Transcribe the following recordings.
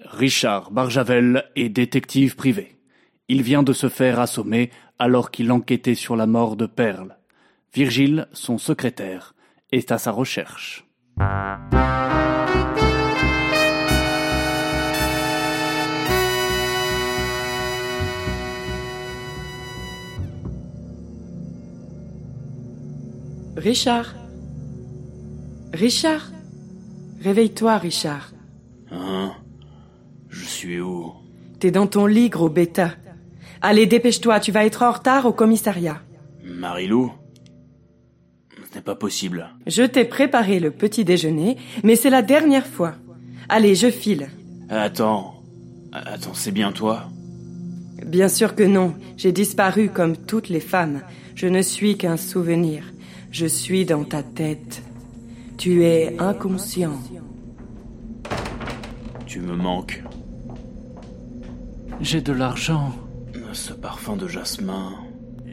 Richard Barjavel est détective privé. Il vient de se faire assommer alors qu'il enquêtait sur la mort de Perle. Virgile, son secrétaire, est à sa recherche. Richard Richard Réveille-toi, Richard. Hein? Je suis où? T'es dans ton lit, gros bêta. Allez, dépêche-toi, tu vas être en retard au commissariat. Marilou Ce n'est pas possible. Je t'ai préparé le petit déjeuner, mais c'est la dernière fois. Allez, je file. Attends. Attends, c'est bien toi? Bien sûr que non. J'ai disparu comme toutes les femmes. Je ne suis qu'un souvenir. Je suis dans ta tête. Tu es inconscient. Tu me manques. J'ai de l'argent. Ce parfum de jasmin.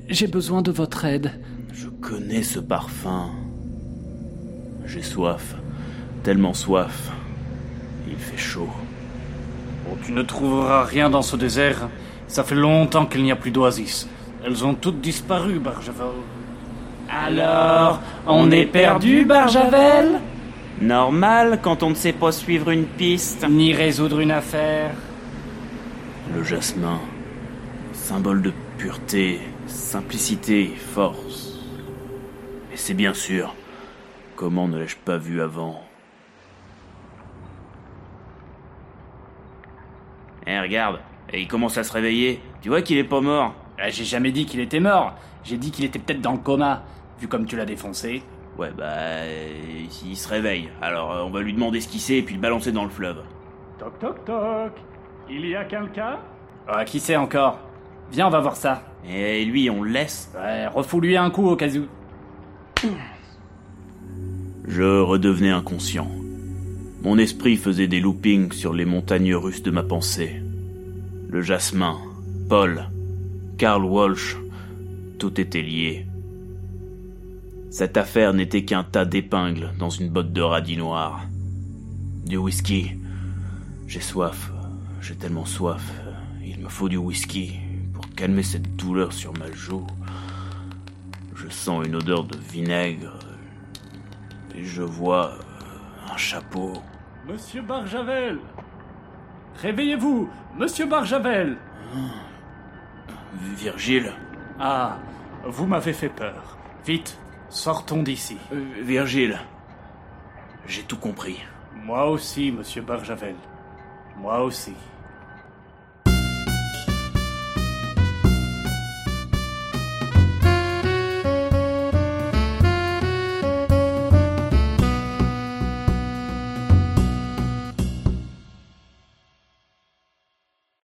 J'ai besoin de votre aide. Je connais ce parfum. J'ai soif. Tellement soif. Il fait chaud. Oh, tu ne trouveras rien dans ce désert. Ça fait longtemps qu'il n'y a plus d'oasis. Elles ont toutes disparu, Barjavel. Alors, on est perdu, Barjavel? Normal quand on ne sait pas suivre une piste. Ni résoudre une affaire. Le jasmin, symbole de pureté, simplicité, force. Et c'est bien sûr. Comment ne l'ai-je pas vu avant? Eh, regarde, il commence à se réveiller. Tu vois qu'il est pas mort? Ah, J'ai jamais dit qu'il était mort. J'ai dit qu'il était peut-être dans le coma, vu comme tu l'as défoncé. Ouais, bah. il se réveille. Alors, euh, on va lui demander ce qu'il sait et puis le balancer dans le fleuve. Toc toc toc Il y a quelqu'un? Ah, qui sait encore? Viens, on va voir ça. Et lui, on le laisse Ouais, refous-lui un coup au cas où. Je redevenais inconscient. Mon esprit faisait des loopings sur les montagnes russes de ma pensée. Le jasmin, Paul, Karl Walsh, tout était lié. Cette affaire n'était qu'un tas d'épingles dans une botte de radis noir. Du whisky. J'ai soif. J'ai tellement soif. Il me faut du whisky pour calmer cette douleur sur ma joue. Je sens une odeur de vinaigre. Et je vois un chapeau. Monsieur Barjavel Réveillez-vous Monsieur Barjavel Virgile Ah, vous m'avez fait peur. Vite, sortons d'ici. Euh, Virgile, j'ai tout compris. Moi aussi, monsieur Barjavel. Moi aussi.